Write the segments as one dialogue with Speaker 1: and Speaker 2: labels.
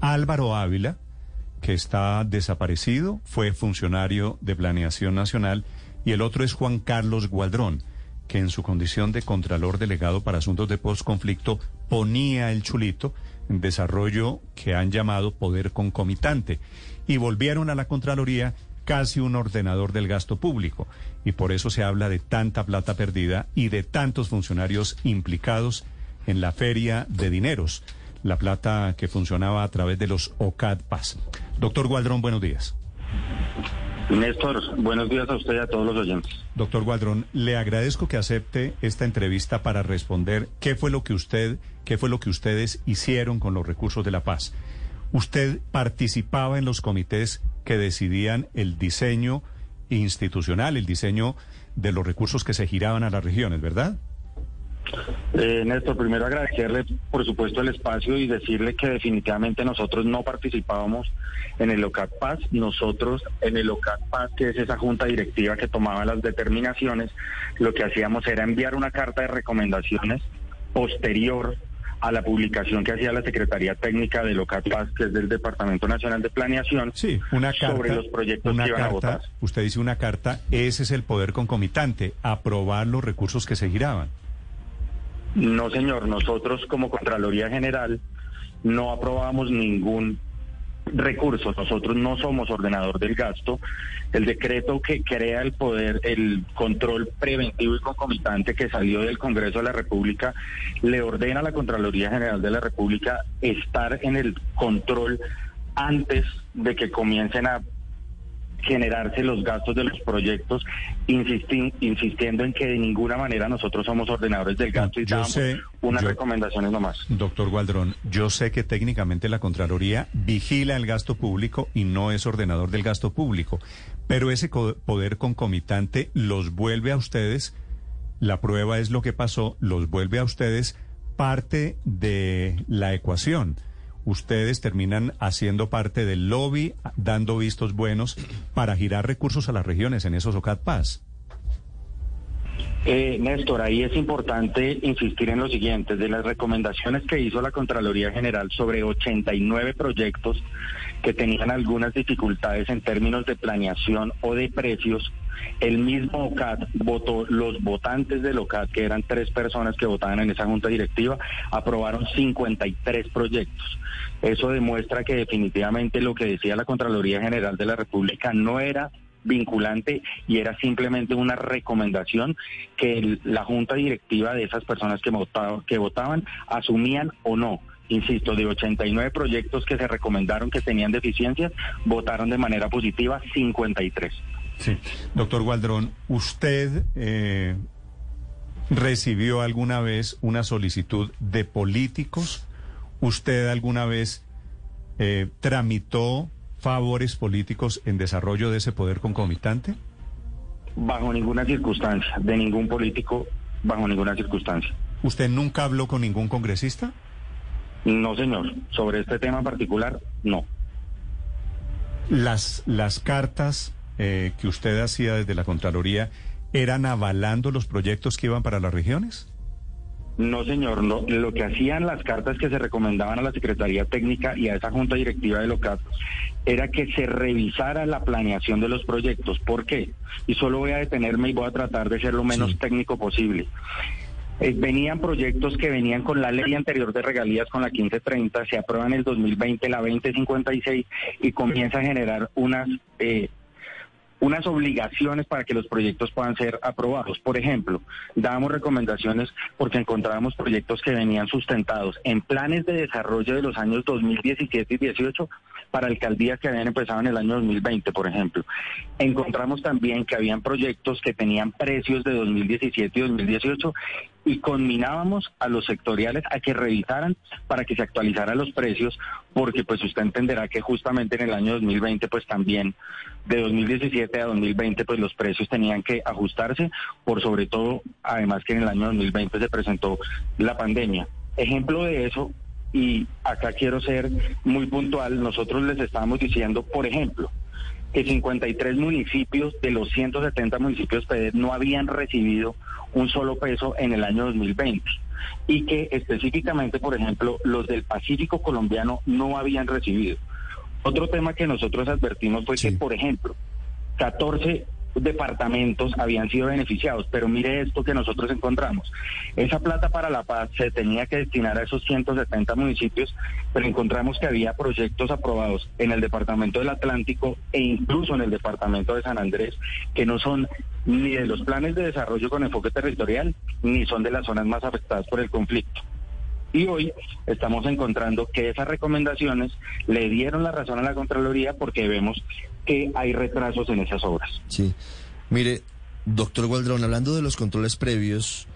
Speaker 1: Álvaro Ávila, que está desaparecido, fue funcionario de Planeación Nacional, y el otro es Juan Carlos Gualdrón, que en su condición de Contralor Delegado para Asuntos de Postconflicto ponía el chulito en desarrollo que han llamado poder concomitante. Y volvieron a la Contraloría casi un ordenador del gasto público. Y por eso se habla de tanta plata perdida y de tantos funcionarios implicados en la feria de dineros, la plata que funcionaba a través de los OCAD Paz. Doctor Gualdrón, buenos días.
Speaker 2: Néstor, buenos días a usted y a todos los oyentes.
Speaker 1: Doctor Gualdrón, le agradezco que acepte esta entrevista para responder qué fue lo que usted, qué fue lo que ustedes hicieron con los recursos de la paz. Usted participaba en los comités que decidían el diseño institucional, el diseño de los recursos que se giraban a las regiones, ¿verdad?
Speaker 2: Eh, Néstor, primero agradecerle, por supuesto, el espacio y decirle que definitivamente nosotros no participábamos en el OCAT Paz. Nosotros, en el OCAT Paz, que es esa junta directiva que tomaba las determinaciones, lo que hacíamos era enviar una carta de recomendaciones posterior a la publicación que hacía la Secretaría Técnica del OCAT Paz, que es del Departamento Nacional de Planeación,
Speaker 1: sí, una carta,
Speaker 2: sobre los proyectos que iban a votar.
Speaker 1: Usted dice una carta, ese es el poder concomitante, aprobar los recursos que se giraban.
Speaker 2: No, señor, nosotros como Contraloría General no aprobamos ningún recurso. Nosotros no somos ordenador del gasto. El decreto que crea el poder, el control preventivo y concomitante que salió del Congreso de la República, le ordena a la Contraloría General de la República estar en el control antes de que comiencen a generarse los gastos de los proyectos, insistiendo en que de ninguna manera nosotros somos ordenadores del gasto y damos unas recomendaciones nomás.
Speaker 1: Doctor Gualdrón, yo sé que técnicamente la Contraloría vigila el gasto público y no es ordenador del gasto público, pero ese poder concomitante los vuelve a ustedes, la prueba es lo que pasó, los vuelve a ustedes parte de la ecuación ustedes terminan haciendo parte del lobby, dando vistos buenos para girar recursos a las regiones en esos OCAD Paz.
Speaker 2: Eh, Néstor, ahí es importante insistir en lo siguiente, de las recomendaciones que hizo la Contraloría General sobre 89 proyectos que tenían algunas dificultades en términos de planeación o de precios, el mismo OCAD votó, los votantes del OCAD, que eran tres personas que votaban en esa junta directiva, aprobaron 53 proyectos. Eso demuestra que definitivamente lo que decía la Contraloría General de la República no era vinculante y era simplemente una recomendación que la junta directiva de esas personas que, que votaban asumían o no. Insisto, de 89 proyectos que se recomendaron que tenían deficiencias, votaron de manera positiva 53.
Speaker 1: Sí. Doctor Gualdrón, ¿usted eh, recibió alguna vez una solicitud de políticos? ¿Usted alguna vez eh, tramitó favores políticos en desarrollo de ese poder concomitante?
Speaker 2: Bajo ninguna circunstancia, de ningún político, bajo ninguna circunstancia.
Speaker 1: ¿Usted nunca habló con ningún congresista?
Speaker 2: No, señor. Sobre este tema en particular, no.
Speaker 1: Las, las cartas eh, que usted hacía desde la Contraloría eran avalando los proyectos que iban para las regiones?
Speaker 2: No, señor. No. Lo que hacían las cartas que se recomendaban a la Secretaría Técnica y a esa Junta Directiva de LOCAT era que se revisara la planeación de los proyectos. ¿Por qué? Y solo voy a detenerme y voy a tratar de ser lo menos técnico posible. Eh, venían proyectos que venían con la ley anterior de regalías, con la 1530, se aprueba en el 2020 la 2056 y comienza a generar unas eh, unas obligaciones para que los proyectos puedan ser aprobados. Por ejemplo, dábamos recomendaciones porque encontrábamos proyectos que venían sustentados en planes de desarrollo de los años 2017 y 18 para alcaldías que habían empezado en el año 2020, por ejemplo. Encontramos también que habían proyectos que tenían precios de 2017 y 2018 y conminábamos a los sectoriales a que revisaran para que se actualizaran los precios, porque pues usted entenderá que justamente en el año 2020 pues también de 2017 a 2020 pues los precios tenían que ajustarse, por sobre todo además que en el año 2020 se presentó la pandemia. Ejemplo de eso, y acá quiero ser muy puntual, nosotros les estábamos diciendo, por ejemplo, que 53 municipios de los 170 municipios no habían recibido un solo peso en el año 2020. y que específicamente, por ejemplo, los del Pacífico colombiano no habían recibido. Otro tema que nosotros advertimos fue que, por ejemplo, 14 departamentos habían sido beneficiados, pero mire esto que nosotros encontramos. Esa plata para la paz se tenía que destinar a esos 170 municipios, pero encontramos que había proyectos aprobados en el departamento del Atlántico e incluso en el departamento de San Andrés que no son ni de los planes de desarrollo con enfoque territorial, ni son de las zonas más afectadas por el conflicto. Y hoy estamos encontrando que esas recomendaciones le dieron la razón a la Contraloría porque vemos que hay retrasos en esas obras.
Speaker 3: Sí. Mire, doctor Gualdrón, hablando de los controles previos,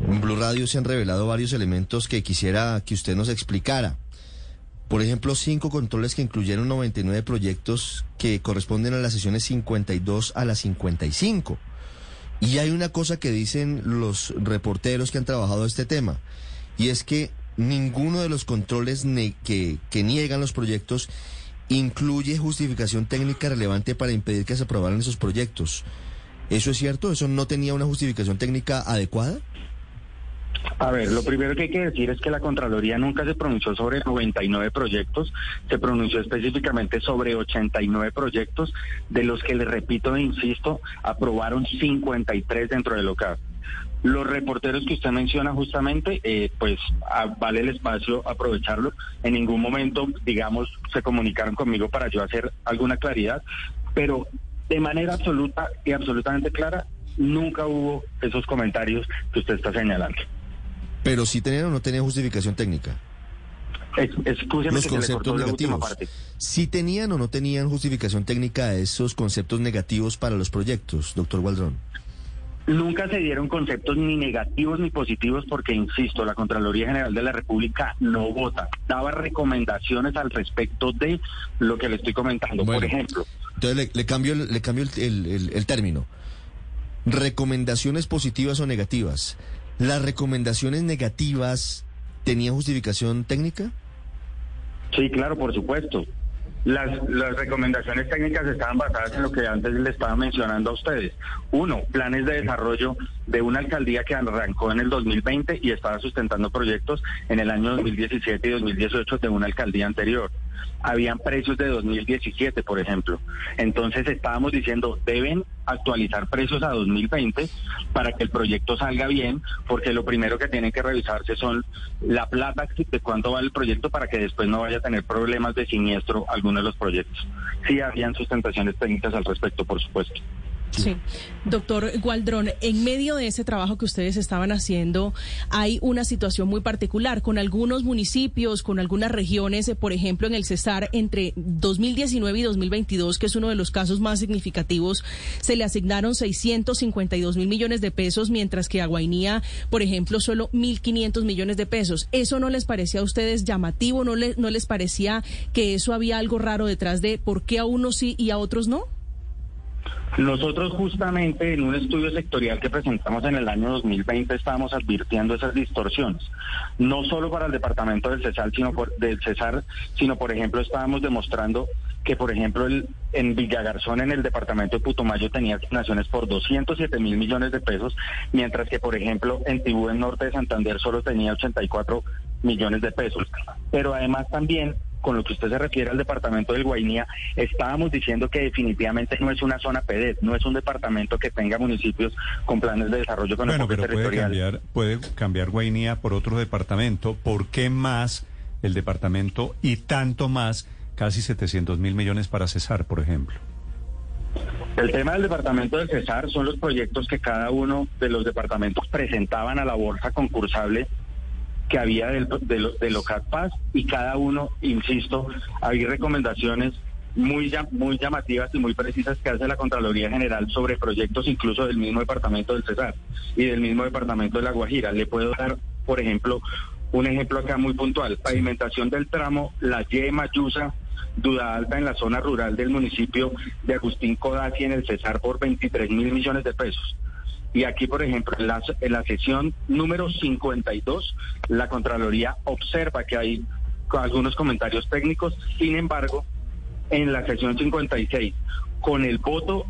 Speaker 3: en Blue Radio se han revelado varios elementos que quisiera que usted nos explicara. Por ejemplo, cinco controles que incluyeron 99 proyectos que corresponden a las sesiones 52 a las 55. Y hay una cosa que dicen los reporteros que han trabajado este tema y es que ninguno de los controles que, que niegan los proyectos incluye justificación técnica relevante para impedir que se aprobaran esos proyectos. ¿Eso es cierto? ¿Eso no tenía una justificación técnica adecuada?
Speaker 2: A ver, lo primero que hay que decir es que la Contraloría nunca se pronunció sobre 99 proyectos, se pronunció específicamente sobre 89 proyectos, de los que, le repito e insisto, aprobaron 53 dentro del local. Los reporteros que usted menciona justamente, eh, pues vale el espacio aprovecharlo. En ningún momento, digamos, se comunicaron conmigo para yo hacer alguna claridad, pero de manera absoluta y absolutamente clara, nunca hubo esos comentarios que usted está señalando.
Speaker 3: Pero si tenían o no tenían justificación técnica.
Speaker 2: los conceptos negativos.
Speaker 3: Si tenían o no tenían justificación técnica esos conceptos negativos para los proyectos, doctor Waldrón.
Speaker 2: Nunca se dieron conceptos ni negativos ni positivos porque, insisto, la Contraloría General de la República no vota. Daba recomendaciones al respecto de lo que le estoy comentando. Por ejemplo.
Speaker 3: Entonces le, cambio, le cambio el, término. Recomendaciones positivas o negativas. ¿Las recomendaciones negativas tenían justificación técnica?
Speaker 2: Sí, claro, por supuesto. Las, las recomendaciones técnicas estaban basadas en lo que antes le estaba mencionando a ustedes. Uno, planes de desarrollo de una alcaldía que arrancó en el 2020 y estaba sustentando proyectos en el año 2017 y 2018 de una alcaldía anterior habían precios de 2017, por ejemplo. Entonces estábamos diciendo, deben actualizar precios a 2020 para que el proyecto salga bien, porque lo primero que tienen que revisarse son la plata de cuánto vale el proyecto para que después no vaya a tener problemas de siniestro alguno de los proyectos. Sí habían sustentaciones técnicas al respecto, por supuesto.
Speaker 4: Sí. Doctor Gualdrón, en medio de ese trabajo que ustedes estaban haciendo, hay una situación muy particular con algunos municipios, con algunas regiones, por ejemplo, en el Cesar, entre 2019 y 2022, que es uno de los casos más significativos, se le asignaron 652 mil millones de pesos, mientras que a Guainía, por ejemplo, solo 1.500 millones de pesos. ¿Eso no les parecía a ustedes llamativo? ¿No, ¿No les parecía que eso había algo raro detrás de por qué a unos sí y a otros no?
Speaker 2: Nosotros justamente en un estudio sectorial que presentamos en el año 2020 estábamos advirtiendo esas distorsiones, no solo para el departamento del Cesar, sino por, del Cesar, sino por ejemplo estábamos demostrando que por ejemplo el, en Villagarzón en el departamento de Putumayo tenía asignaciones por 207 mil millones de pesos, mientras que por ejemplo en Tibú en norte de Santander solo tenía 84 millones de pesos. Pero además también con lo que usted se refiere al departamento del Guainía, estábamos diciendo que definitivamente no es una zona PEDET, no es un departamento que tenga municipios con planes de desarrollo con
Speaker 1: bueno, pero Puede cambiar, puede cambiar Guainía por otro departamento. ¿Por qué más el departamento y tanto más, casi 700 mil millones para Cesar, por ejemplo?
Speaker 2: El tema del departamento del Cesar son los proyectos que cada uno de los departamentos presentaban a la bolsa concursable que había del, del, del Paz y cada uno, insisto, había recomendaciones muy, muy llamativas y muy precisas que hace la Contraloría General sobre proyectos incluso del mismo departamento del Cesar y del mismo departamento de La Guajira. Le puedo dar, por ejemplo, un ejemplo acá muy puntual. Pavimentación del tramo La Y Mayusa, Duda Alta en la zona rural del municipio de Agustín Codazzi en el Cesar por 23 mil millones de pesos. Y aquí, por ejemplo, en la, en la sesión número 52, la Contraloría observa que hay algunos comentarios técnicos. Sin embargo, en la sesión 56, con el voto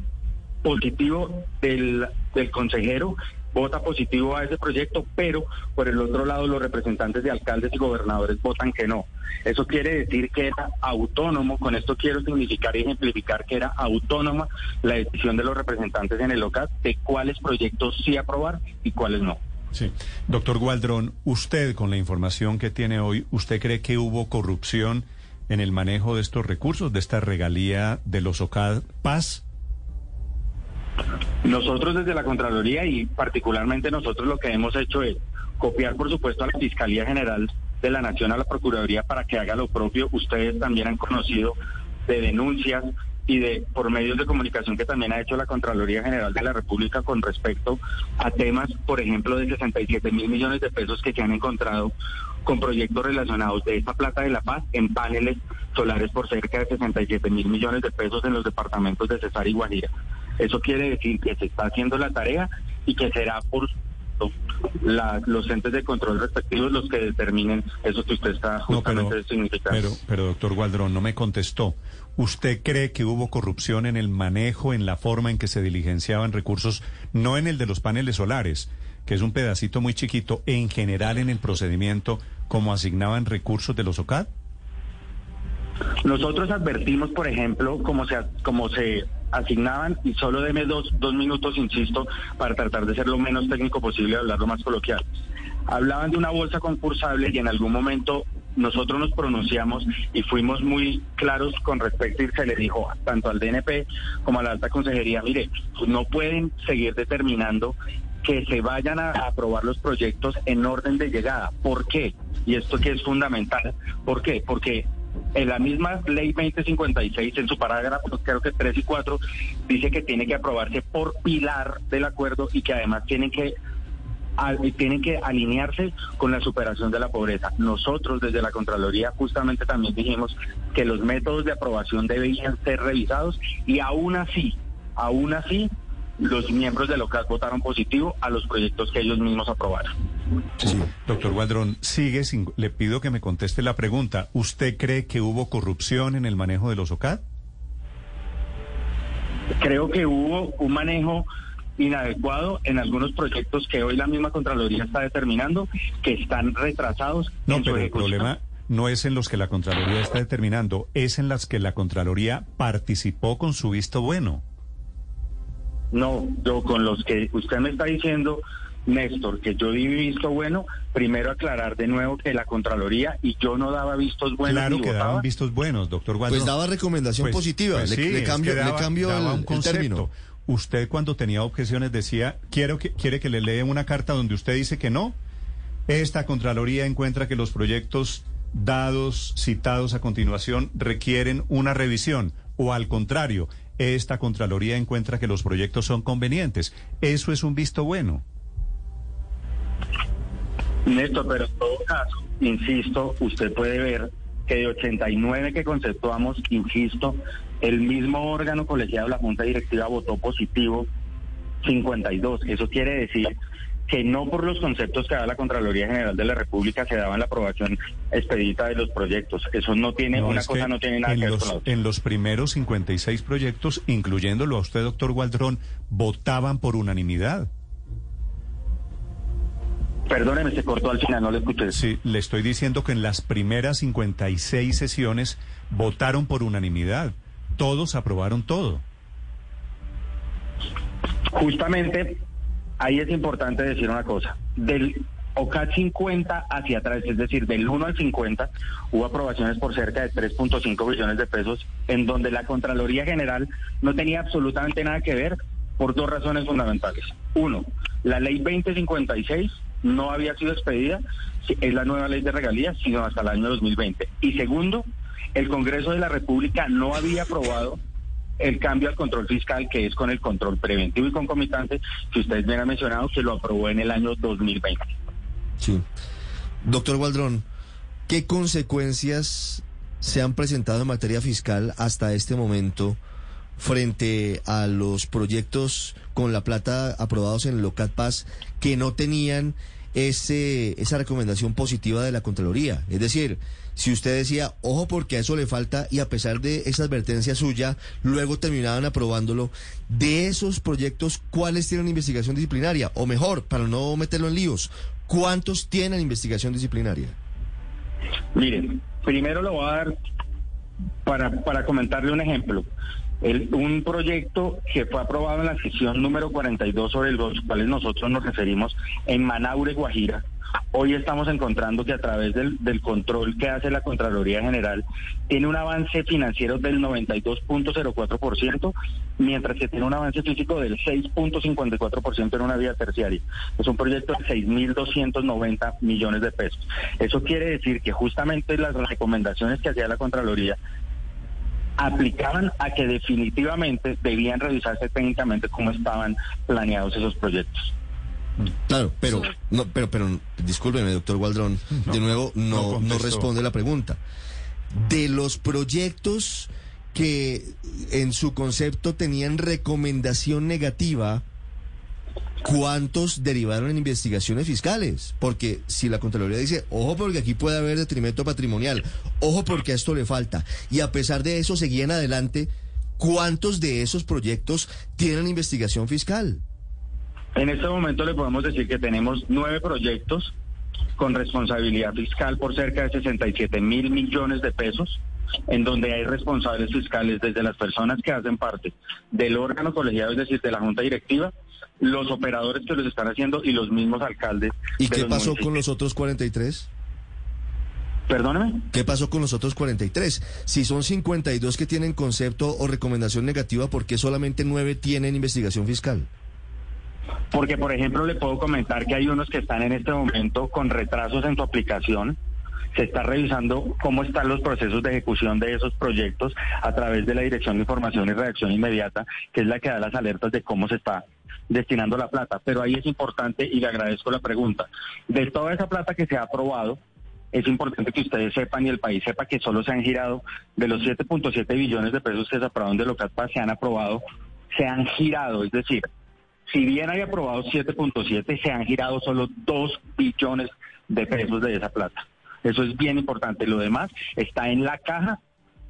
Speaker 2: positivo del, del consejero, vota positivo a ese proyecto, pero por el otro lado los representantes de alcaldes y gobernadores votan que no. Eso quiere decir que era autónomo, con esto quiero significar y ejemplificar que era autónoma la decisión de los representantes en el local de cuáles proyectos sí aprobar y cuáles no.
Speaker 1: Sí. Doctor Gualdrón, usted con la información que tiene hoy, ¿usted cree que hubo corrupción en el manejo de estos recursos, de esta regalía de los OCAD Paz?
Speaker 2: Nosotros desde la Contraloría y particularmente nosotros lo que hemos hecho es copiar, por supuesto, a la Fiscalía General de la Nación, a la Procuraduría, para que haga lo propio. Ustedes también han conocido de denuncias y de por medios de comunicación que también ha hecho la Contraloría General de la República con respecto a temas, por ejemplo, de 67 mil millones de pesos que se han encontrado con proyectos relacionados de esta plata de la paz en paneles solares por cerca de 67 mil millones de pesos en los departamentos de Cesar y Guajira. Eso quiere decir que se está haciendo la tarea y que será por los entes de control respectivos los que determinen eso que usted está justamente significando.
Speaker 1: Pero, pero, doctor Gualdrón, no me contestó. ¿Usted cree que hubo corrupción en el manejo, en la forma en que se diligenciaban recursos, no en el de los paneles solares, que es un pedacito muy chiquito, en general en el procedimiento, como asignaban recursos de los OCAD?
Speaker 2: Nosotros advertimos, por ejemplo, cómo se, cómo se asignaban, y solo deme dos, dos minutos, insisto, para tratar de ser lo menos técnico posible y hablar lo más coloquial. Hablaban de una bolsa concursable y en algún momento nosotros nos pronunciamos y fuimos muy claros con respecto y se le dijo tanto al DNP como a la alta consejería, mire, no pueden seguir determinando que se vayan a aprobar los proyectos en orden de llegada. ¿Por qué? Y esto que es fundamental. ¿Por qué? Porque en la misma ley 2056, en su parágrafo, creo que 3 y 4, dice que tiene que aprobarse por pilar del acuerdo y que además tienen que tienen que alinearse con la superación de la pobreza. Nosotros desde la Contraloría justamente también dijimos que los métodos de aprobación debían ser revisados y aún así, aún así, los miembros de OCAD votaron positivo a los proyectos que ellos mismos aprobaron.
Speaker 1: Sí. Doctor Guadrón, sigue le pido que me conteste la pregunta. ¿Usted cree que hubo corrupción en el manejo de los OCAD?
Speaker 2: Creo que hubo un manejo inadecuado en algunos proyectos que hoy la misma Contraloría está determinando que están retrasados.
Speaker 1: No, pero el problema no es en los que la Contraloría está determinando, es en las que la Contraloría participó con su visto bueno.
Speaker 2: No, yo con los que usted me está diciendo, Néstor, que yo di visto bueno, primero aclarar de nuevo que la Contraloría y yo no daba vistos buenos.
Speaker 1: Claro que daban vistos buenos, doctor.
Speaker 3: Pues daba recomendación pues, positiva, pues le, cambio, le cambio el, el término
Speaker 1: usted cuando tenía objeciones decía, quiero que, quiere que le lea una carta donde usted dice que no. Esta Contraloría encuentra que los proyectos dados, citados a continuación, requieren una revisión. O al contrario, esta Contraloría encuentra que los proyectos son convenientes. Eso es un visto bueno.
Speaker 2: Néstor, pero en todo caso, insisto, usted puede ver que de 89 que conceptuamos, insisto, el mismo órgano colegiado, la Junta Directiva, votó positivo 52. Eso quiere decir que no por los conceptos que da la Contraloría General de la República se daban la aprobación expedita de los proyectos. Eso no tiene, una cosa no tiene nada que ver
Speaker 1: con
Speaker 2: la
Speaker 1: otra. En los primeros 56 proyectos, incluyéndolo a usted, doctor Gualdrón, votaban por unanimidad.
Speaker 2: Perdóneme, se cortó al final, no le escuché.
Speaker 1: Sí, le estoy diciendo que en las primeras 56 sesiones votaron por unanimidad. Todos aprobaron todo.
Speaker 2: Justamente ahí es importante decir una cosa. Del OCAT 50 hacia atrás, es decir, del 1 al 50, hubo aprobaciones por cerca de 3.5 billones de pesos, en donde la Contraloría General no tenía absolutamente nada que ver por dos razones fundamentales. Uno, la ley 2056 no había sido expedida, es la nueva ley de regalías, sino hasta el año 2020. Y segundo, el Congreso de la República no había aprobado el cambio al control fiscal, que es con el control preventivo y concomitante, que ustedes me han mencionado, que lo aprobó en el año 2020.
Speaker 3: Sí. Doctor Waldrón, ¿qué consecuencias se han presentado en materia fiscal hasta este momento frente a los proyectos con la plata aprobados en el LOCAT Paz que no tenían ese, esa recomendación positiva de la Contraloría. Es decir, si usted decía, ojo porque a eso le falta y a pesar de esa advertencia suya, luego terminaban aprobándolo, de esos proyectos, ¿cuáles tienen investigación disciplinaria? O mejor, para no meterlo en líos, ¿cuántos tienen investigación disciplinaria?
Speaker 2: Miren, primero lo voy a dar para, para comentarle un ejemplo. El, un proyecto que fue aprobado en la sesión número 42 sobre los cuales nosotros nos referimos en Manaure, Guajira, Hoy estamos encontrando que a través del, control que hace la Contraloría General tiene un avance financiero del 92.04%, mientras que tiene un avance físico del 6.54% en una vía terciaria. Es un proyecto de 6.290 millones de pesos. Eso quiere decir que justamente las recomendaciones que hacía la Contraloría aplicaban a que definitivamente debían revisarse técnicamente cómo estaban planeados esos proyectos.
Speaker 3: Claro, pero, no, pero, pero, discúlpeme, doctor Waldrón, de nuevo no, no, responde la pregunta. De los proyectos que en su concepto tenían recomendación negativa, ¿cuántos derivaron en investigaciones fiscales? Porque si la Contraloría dice, ojo porque aquí puede haber detrimento patrimonial, ojo porque a esto le falta, y a pesar de eso seguían adelante, ¿cuántos de esos proyectos tienen investigación fiscal?
Speaker 2: En este momento le podemos decir que tenemos nueve proyectos con responsabilidad fiscal por cerca de 67 mil millones de pesos, en donde hay responsables fiscales desde las personas que hacen parte del órgano colegiado, es decir, de la Junta Directiva, los operadores que los están haciendo y los mismos alcaldes.
Speaker 3: ¿Y qué pasó con los otros 43?
Speaker 2: Perdóneme.
Speaker 3: ¿Qué pasó con los otros 43? Si son 52 que tienen concepto o recomendación negativa, ¿por qué solamente nueve tienen investigación fiscal?
Speaker 2: Porque, por ejemplo, le puedo comentar que hay unos que están en este momento con retrasos en su aplicación. Se está revisando cómo están los procesos de ejecución de esos proyectos a través de la Dirección de Información y Reacción Inmediata, que es la que da las alertas de cómo se está destinando la plata. Pero ahí es importante y le agradezco la pregunta. De toda esa plata que se ha aprobado, es importante que ustedes sepan y el país sepa que solo se han girado de los 7.7 billones de pesos que se aprobaron de LOCATPA, se han aprobado, se han girado, es decir, si bien hay aprobado 7.7, se han girado solo 2 billones de pesos de esa plata. Eso es bien importante. Lo demás está en la caja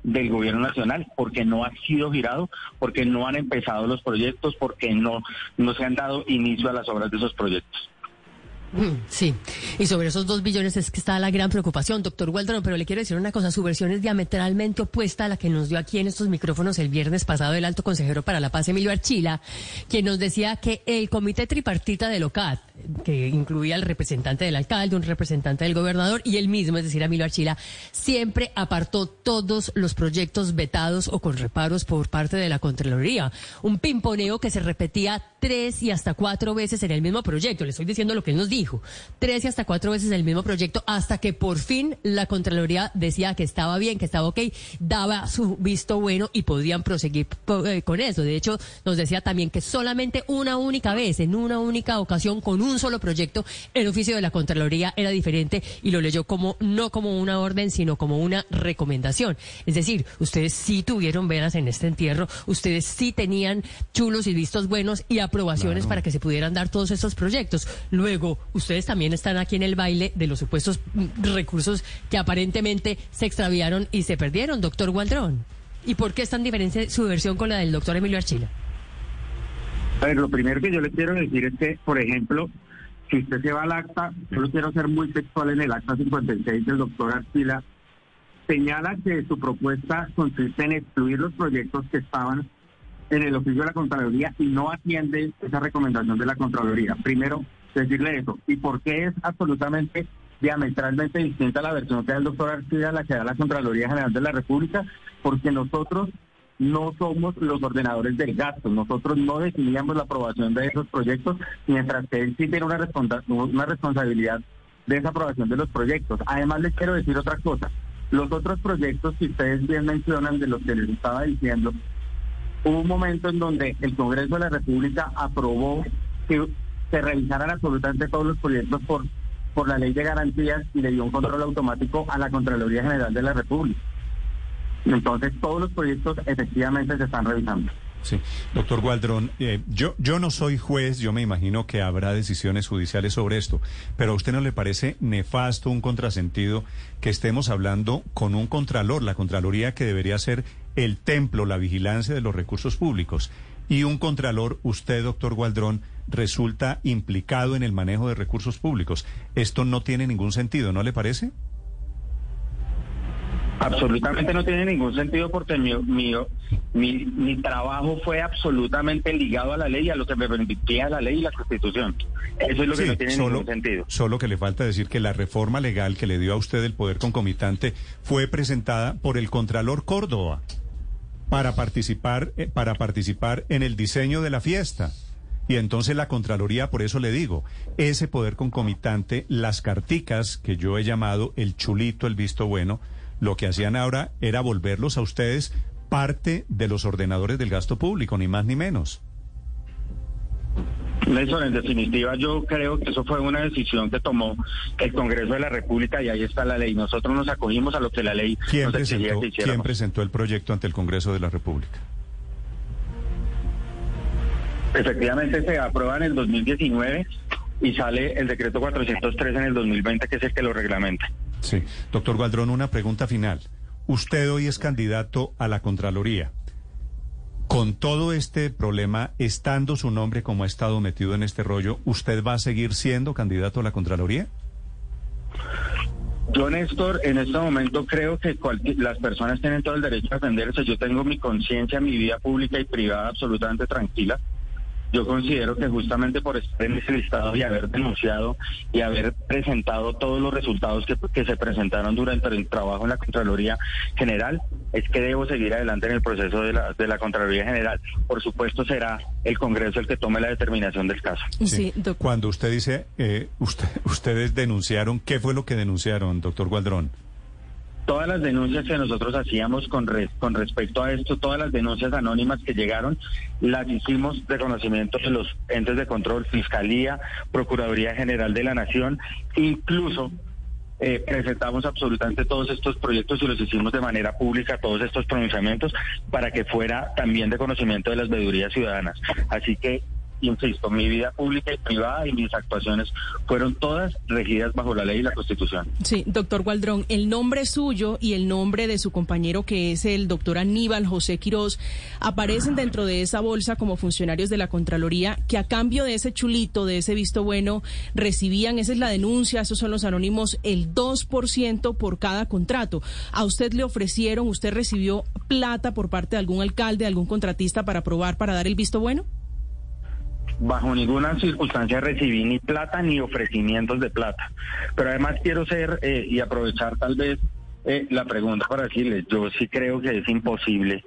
Speaker 2: del gobierno nacional porque no ha sido girado, porque no han empezado los proyectos, porque no, no se han dado inicio a las obras de esos proyectos.
Speaker 5: Sí, y sobre esos dos billones es que está la gran preocupación, doctor Waldron, pero le quiero decir una cosa, su versión es diametralmente opuesta a la que nos dio aquí en estos micrófonos el viernes pasado el alto consejero para la paz, Emilio Archila, quien nos decía que el comité tripartita de LOCAT, que incluía al representante del alcalde, un representante del gobernador y el mismo, es decir, Emilio Archila, siempre apartó todos los proyectos vetados o con reparos por parte de la Contraloría. Un pimponeo que se repetía tres y hasta cuatro veces en el mismo proyecto. Le estoy diciendo lo que él nos dijo. Tres y hasta cuatro veces el mismo proyecto hasta que por fin la Contraloría decía que estaba bien, que estaba ok, daba su visto bueno y podían proseguir eh, con eso. De hecho, nos decía también que solamente una única vez, en una única ocasión, con un solo proyecto, el oficio de la Contraloría era diferente y lo leyó como no como una orden, sino como una recomendación. Es decir, ustedes sí tuvieron veras en este entierro, ustedes sí tenían chulos y vistos buenos y aprobaciones para que se pudieran dar todos estos proyectos. Luego, ustedes también están aquí en el baile de los supuestos recursos que aparentemente se extraviaron y se perdieron, doctor Waldrón. ¿Y por qué es tan diferente su versión con la del doctor Emilio Archila?
Speaker 2: A ver, lo primero que yo le quiero decir es que, por ejemplo, si usted se va al acta, yo lo quiero ser muy textual en el acta 56 del doctor Archila, señala que su propuesta consiste en excluir los proyectos que estaban en el oficio de la Contraloría y no atiende esa recomendación de la Contraloría. Primero, decirle eso. ¿Y por qué es absolutamente diametralmente distinta la versión que da el doctor Arcida a la que da la Contraloría General de la República? Porque nosotros no somos los ordenadores del gasto. Nosotros no decidíamos la aprobación de esos proyectos, mientras que él sí tiene una, una responsabilidad de esa aprobación de los proyectos. Además, les quiero decir otra cosa. Los otros proyectos que ustedes bien mencionan, de los que les estaba diciendo, hubo un momento en donde el Congreso de la República aprobó que se revisaran absolutamente todos los proyectos por, por la ley de garantías y le dio un control automático a la Contraloría General de la República. Entonces todos los proyectos efectivamente se están revisando.
Speaker 1: Sí, doctor Gualdrón, eh, yo, yo no soy juez, yo me imagino que habrá decisiones judiciales sobre esto, pero a usted no le parece nefasto, un contrasentido, que estemos hablando con un contralor, la Contraloría que debería ser el templo, la vigilancia de los recursos públicos, y un contralor, usted, doctor Gualdrón, resulta implicado en el manejo de recursos públicos. Esto no tiene ningún sentido, ¿no le parece?
Speaker 2: Absolutamente no tiene ningún sentido porque mi, mi, mi, trabajo fue absolutamente ligado a la ley, a lo que me permitía la ley y la constitución. Eso es lo que no tiene ningún sentido.
Speaker 1: Solo que le falta decir que la reforma legal que le dio a usted el poder concomitante fue presentada por el Contralor Córdoba para participar, eh, para participar en el diseño de la fiesta. Y entonces la Contraloría, por eso le digo, ese poder concomitante, las carticas que yo he llamado el chulito, el visto bueno, lo que hacían ahora era volverlos a ustedes parte de los ordenadores del gasto público, ni más ni menos.
Speaker 2: Nelson, en definitiva, yo creo que eso fue una decisión que tomó el Congreso de la República y ahí está la ley. Nosotros nos acogimos a lo que la ley
Speaker 1: ¿Quién
Speaker 2: nos
Speaker 1: presentó, ¿Quién presentó el proyecto ante el Congreso de la República?
Speaker 2: Efectivamente, se aprueba en el 2019 y sale el decreto 403 en el 2020, que es el que lo reglamenta.
Speaker 1: Sí. Doctor Gualdrón, una pregunta final. Usted hoy es candidato a la Contraloría. Con todo este problema, estando su nombre como ha estado metido en este rollo, ¿usted va a seguir siendo candidato a la Contraloría?
Speaker 2: Yo, Néstor, en este momento creo que las personas tienen todo el derecho a defenderse. Yo tengo mi conciencia, mi vida pública y privada absolutamente tranquila. Yo considero que justamente por estar en ese listado y haber denunciado y haber presentado todos los resultados que, se presentaron durante el trabajo en la Contraloría General, es que debo seguir adelante en el proceso de la, de la Contraloría General. Por supuesto, será el Congreso el que tome la determinación del caso.
Speaker 1: Sí, Cuando usted dice, eh, usted, ustedes denunciaron, ¿qué fue lo que denunciaron, doctor Gualdrón?
Speaker 2: Todas las denuncias que nosotros hacíamos con, con respecto a esto, todas las denuncias anónimas que llegaron, las hicimos de conocimiento de los entes de control, Fiscalía, Procuraduría General de la Nación, incluso eh, presentamos absolutamente todos estos proyectos y los hicimos de manera pública, todos estos pronunciamientos, para que fuera también de conocimiento de las veedurías ciudadanas. Así que insisto, mi vida pública y privada y mis actuaciones fueron todas regidas bajo la ley y la Constitución.
Speaker 4: Sí, doctor Gualdrón, el nombre suyo y el nombre de su compañero, que es el doctor Aníbal José Quirós, aparecen dentro de esa bolsa como funcionarios de la Contraloría que a cambio de ese chulito, de ese visto bueno, recibían, esa es la denuncia, esos son los anónimos, el 2% por cada contrato. ¿A usted le ofrecieron, usted recibió plata por parte de algún alcalde, algún contratista para aprobar, para dar el visto bueno?
Speaker 2: Bajo ninguna circunstancia recibí ni plata ni ofrecimientos de plata. Pero además quiero ser eh, y aprovechar tal vez eh, la pregunta para decirles, yo sí creo que es imposible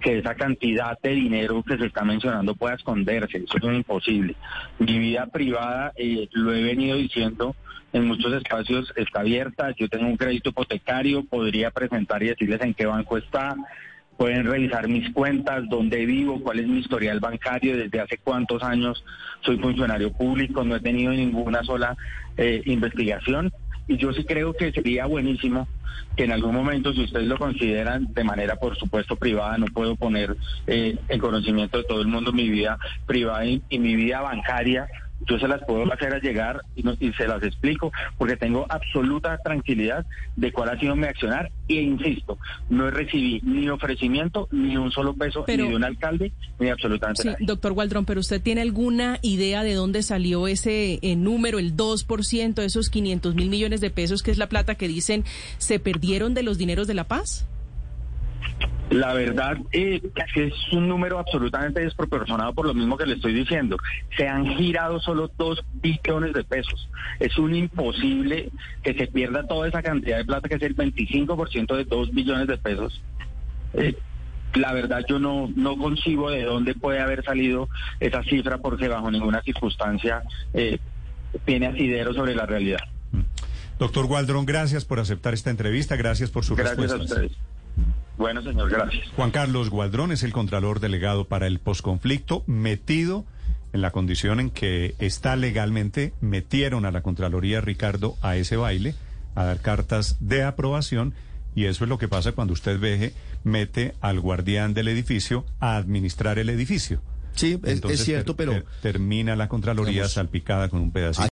Speaker 2: que esa cantidad de dinero que se está mencionando pueda esconderse, eso es imposible. Mi vida privada, eh, lo he venido diciendo en muchos espacios, está abierta, yo tengo un crédito hipotecario, podría presentar y decirles en qué banco está, pueden revisar mis cuentas, dónde vivo, cuál es mi historial bancario, desde hace cuántos años soy funcionario público, no he tenido ninguna sola eh, investigación. Y yo sí creo que sería buenísimo que en algún momento, si ustedes lo consideran de manera, por supuesto, privada, no puedo poner eh, en conocimiento de todo el mundo mi vida privada y mi vida bancaria, yo se las puedo hacer a llegar y, se las explico porque tengo absoluta tranquilidad de cuál ha sido mi accionar e insisto, no recibí ni ofrecimiento ni un solo peso ni de un alcalde ni absolutamente
Speaker 4: sí, Doctor Waldron, pero usted tiene alguna idea de dónde salió ese eh, número, el 2%, esos 500 mil millones de pesos, que es la plata que dicen se perdieron de los dineros de la paz?
Speaker 2: La verdad eh, es que es un número absolutamente desproporcionado por lo mismo que le estoy diciendo. Se han girado solo dos billones de pesos. Es un imposible que se pierda toda esa cantidad de plata, que es el 25% de dos billones de pesos. Eh, la verdad yo no, no concibo de dónde puede haber salido esa cifra porque bajo ninguna circunstancia eh, tiene asidero sobre la realidad.
Speaker 1: Doctor Gualdrón, gracias por aceptar esta entrevista, gracias por su
Speaker 2: respuesta. Gracias a ustedes. Bueno, señor, gracias.
Speaker 1: Juan Carlos Gualdrón es el Contralor Delegado para el Posconflicto, metido en la condición en que está legalmente, metieron a la Contraloría Ricardo a ese baile, a dar cartas de aprobación Y eso es lo que pasa cuando usted veje, mete al guardián del edificio a administrar el edificio.
Speaker 3: Sí, es, cierto,
Speaker 1: ter-
Speaker 3: pero...
Speaker 1: ter- termina la Contraloría
Speaker 3: Digamos,
Speaker 1: salpicada con un pedacito.